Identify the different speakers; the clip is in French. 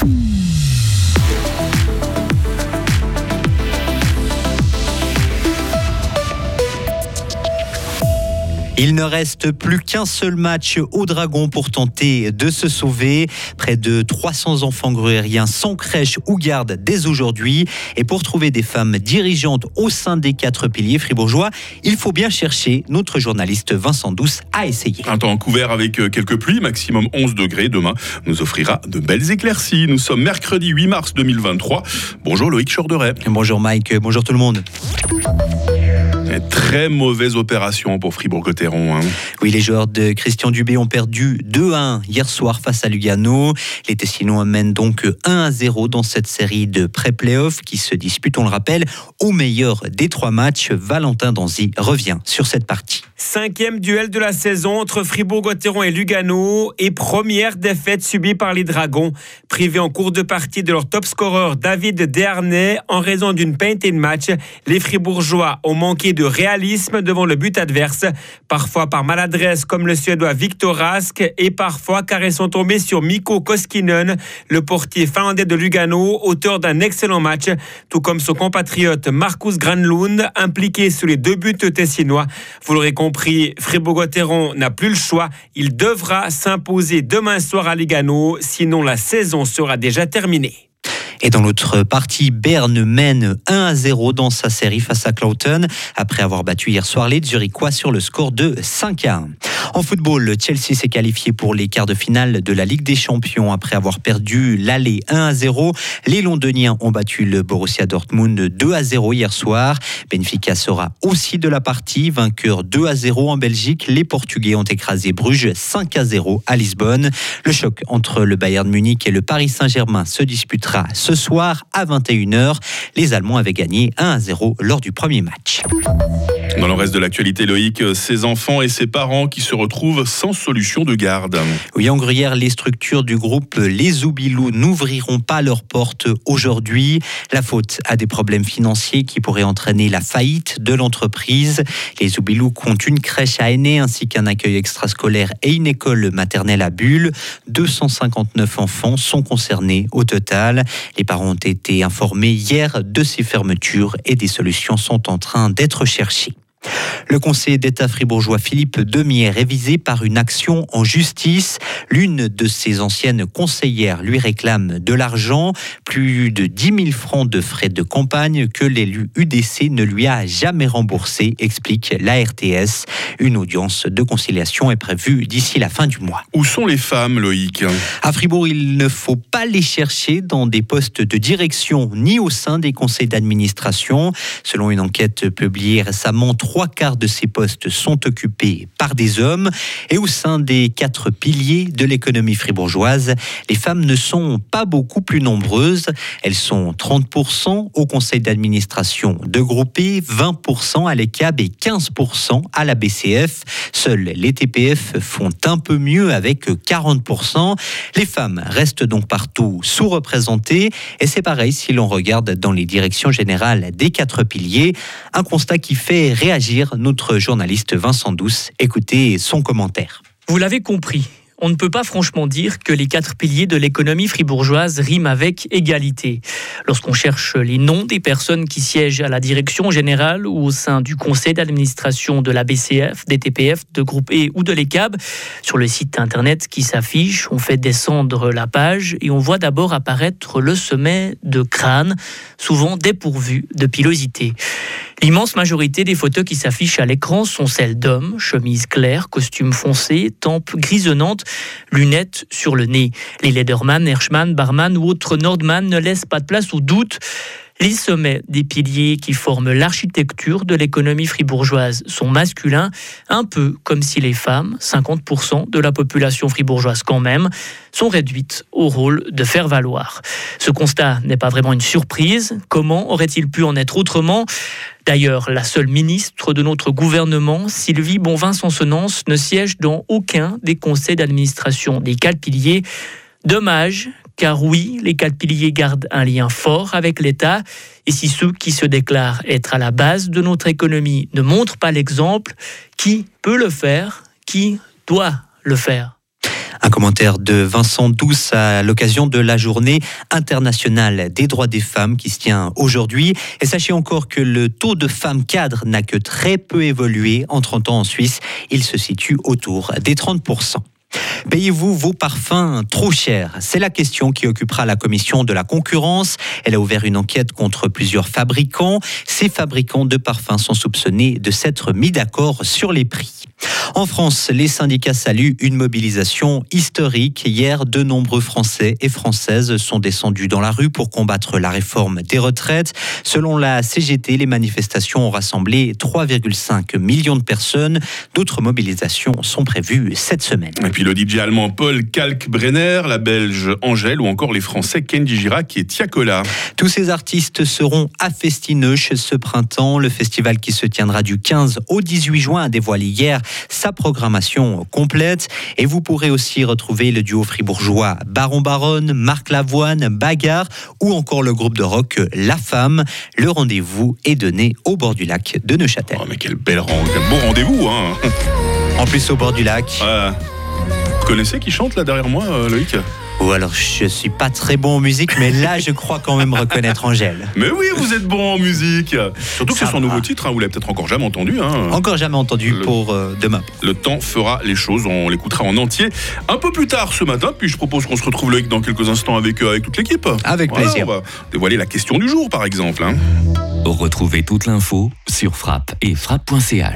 Speaker 1: Bye. Il ne reste plus qu'un seul match au Dragon pour tenter de se sauver. Près de 300 enfants gruériens sans crèche ou garde dès aujourd'hui. Et pour trouver des femmes dirigeantes au sein des quatre piliers fribourgeois, il faut bien chercher. Notre journaliste Vincent Douce a essayé.
Speaker 2: Un temps couvert avec euh, quelques pluies, maximum 11 degrés. Demain nous offrira de belles éclaircies. Nous sommes mercredi 8 mars 2023. Bonjour Loïc Chorderet.
Speaker 1: Bonjour Mike, bonjour tout le monde.
Speaker 2: Très mauvaise opération pour Fribourg-Gotteron. Hein.
Speaker 1: Oui, les joueurs de Christian Dubé ont perdu 2-1 hier soir face à Lugano. Les Tessinois mènent donc 1-0 dans cette série de pré-playoffs qui se dispute, on le rappelle, au meilleur des trois matchs. Valentin Danzy revient sur cette partie.
Speaker 3: Cinquième duel de la saison entre Fribourg-Gotteron et Lugano et première défaite subie par les Dragons, privés en cours de partie de leur top scorer David Dernay en raison d'une painted match. Les Fribourgeois ont manqué de réalisme devant le but adverse, parfois par maladresse comme le Suédois Victor Rask et parfois car ils sont tombés sur Mikko Koskinen, le portier finlandais de Lugano, auteur d'un excellent match, tout comme son compatriote Marcus Granlund, impliqué sur les deux buts tessinois. Vous l'aurez compris, Fribourg-Gotteron n'a plus le choix. Il devra s'imposer demain soir à Lugano, sinon la saison sera déjà terminée.
Speaker 1: Et dans l'autre partie, Berne mène 1 à 0 dans sa série face à Cloughton, après avoir battu hier soir les Zurichois sur le score de 5 à 1. En football, Chelsea s'est qualifié pour les quarts de finale de la Ligue des Champions après avoir perdu l'aller 1 à 0. Les Londoniens ont battu le Borussia Dortmund 2 à 0 hier soir. Benfica sera aussi de la partie, vainqueur 2 à 0 en Belgique. Les Portugais ont écrasé Bruges 5 à 0 à Lisbonne. Le choc entre le Bayern Munich et le Paris Saint-Germain se disputera ce soir à 21h. Les Allemands avaient gagné 1 à 0 lors du premier match.
Speaker 2: Dans le reste de l'actualité, Loïc, ses enfants et ses parents qui se retrouvent sans solution de garde.
Speaker 1: Oui, en Gruyère, les structures du groupe Les Oubilous n'ouvriront pas leurs portes aujourd'hui. La faute à des problèmes financiers qui pourraient entraîner la faillite de l'entreprise. Les Oubilous comptent une crèche à Aînés ainsi qu'un accueil extrascolaire et une école maternelle à Bulle. 259 enfants sont concernés au total. Les parents ont été informés hier de ces fermetures et des solutions sont en train d'être cherchées. Le conseiller d'État fribourgeois Philippe Demier est révisé par une action en justice. L'une de ses anciennes conseillères lui réclame de l'argent, plus de 10 000 francs de frais de campagne que l'élu UDC ne lui a jamais remboursé, explique la RTS. Une audience de conciliation est prévue d'ici la fin du mois.
Speaker 2: Où sont les femmes, Loïc?
Speaker 1: À Fribourg, il ne faut pas les chercher dans des postes de direction ni au sein des conseils d'administration. Selon une enquête publiée récemment, trois quarts de ces postes sont occupés par des hommes. Et au sein des quatre piliers de l'économie fribourgeoise, les femmes ne sont pas beaucoup plus nombreuses. Elles sont 30% au conseil d'administration de Groupé, 20% à l'ECAB et 15% à la BCF. Seuls les TPF font un peu mieux avec 40%. Les femmes restent donc partout sous-représentées. Et c'est pareil si l'on regarde dans les directions générales des quatre piliers. Un constat qui fait réagir notre journaliste Vincent Douce. Écoutez son commentaire.
Speaker 4: Vous l'avez compris, on ne peut pas franchement dire que les quatre piliers de l'économie fribourgeoise riment avec égalité. Lorsqu'on cherche les noms des personnes qui siègent à la direction générale ou au sein du conseil d'administration de la BCF, des TPF, de Groupe E ou de l'ECAB, sur le site internet qui s'affiche, on fait descendre la page et on voit d'abord apparaître le sommet de crâne, souvent dépourvu de pilosité. L'immense majorité des photos qui s'affichent à l'écran sont celles d'hommes, chemise claire, costume foncé, tempes grisonnantes, lunettes sur le nez. Les Lederman, Herschmann, Barman ou autres Nordman ne laissent pas de place au doute. Les sommets des piliers qui forment l'architecture de l'économie fribourgeoise sont masculins, un peu comme si les femmes, 50% de la population fribourgeoise quand même, sont réduites au rôle de faire valoir. Ce constat n'est pas vraiment une surprise. Comment aurait-il pu en être autrement? D'ailleurs, la seule ministre de notre gouvernement, Sylvie Bonvin-Sansonance, ne siège dans aucun des conseils d'administration des quatre piliers. Dommage car oui, les quatre piliers gardent un lien fort avec l'État. Et si ceux qui se déclarent être à la base de notre économie ne montrent pas l'exemple, qui peut le faire? Qui doit le faire?
Speaker 1: Un commentaire de Vincent Douce à l'occasion de la journée internationale des droits des femmes qui se tient aujourd'hui. Et sachez encore que le taux de femmes cadres n'a que très peu évolué en 30 ans en Suisse. Il se situe autour des 30%. Payez-vous vos parfums trop chers? C'est la question qui occupera la commission de la concurrence. Elle a ouvert une enquête contre plusieurs fabricants. Ces fabricants de parfums sont soupçonnés de s'être mis d'accord sur les prix. En France, les syndicats saluent une mobilisation historique. Hier, de nombreux Français et Françaises sont descendus dans la rue pour combattre la réforme des retraites. Selon la CGT, les manifestations ont rassemblé 3,5 millions de personnes. D'autres mobilisations sont prévues cette semaine.
Speaker 2: DJ allemand Paul Kalkbrenner, la Belge Angèle ou encore les Français Kenji Girac et Tiakola.
Speaker 1: Tous ces artistes seront à Festineuch ce printemps. Le festival qui se tiendra du 15 au 18 juin a dévoilé hier sa programmation complète. Et vous pourrez aussi retrouver le duo fribourgeois Baron Baronne, Marc Lavoine, Bagarre ou encore le groupe de rock La Femme. Le rendez-vous est donné au bord du lac de Neuchâtel.
Speaker 2: Oh, mais quel bel quel beau rendez-vous hein.
Speaker 1: En plus au bord du lac.
Speaker 2: Connaissez qui chante là derrière moi, euh, Loïc?
Speaker 1: Ou alors je suis pas très bon en musique, mais là je crois quand même reconnaître Angèle.
Speaker 2: Mais oui, vous êtes bon en musique. Surtout que c'est son nouveau titre, hein, vous l'avez peut-être encore jamais entendu. Hein.
Speaker 1: Encore jamais entendu pour euh, demain.
Speaker 2: Le temps fera les choses, on l'écoutera en entier un peu plus tard ce matin. Puis je propose qu'on se retrouve Loïc dans quelques instants avec, euh, avec toute l'équipe.
Speaker 1: Avec plaisir.
Speaker 2: On va dévoiler la question du jour par exemple. Hein.
Speaker 5: Retrouvez toute l'info sur frappe et frappe.ch.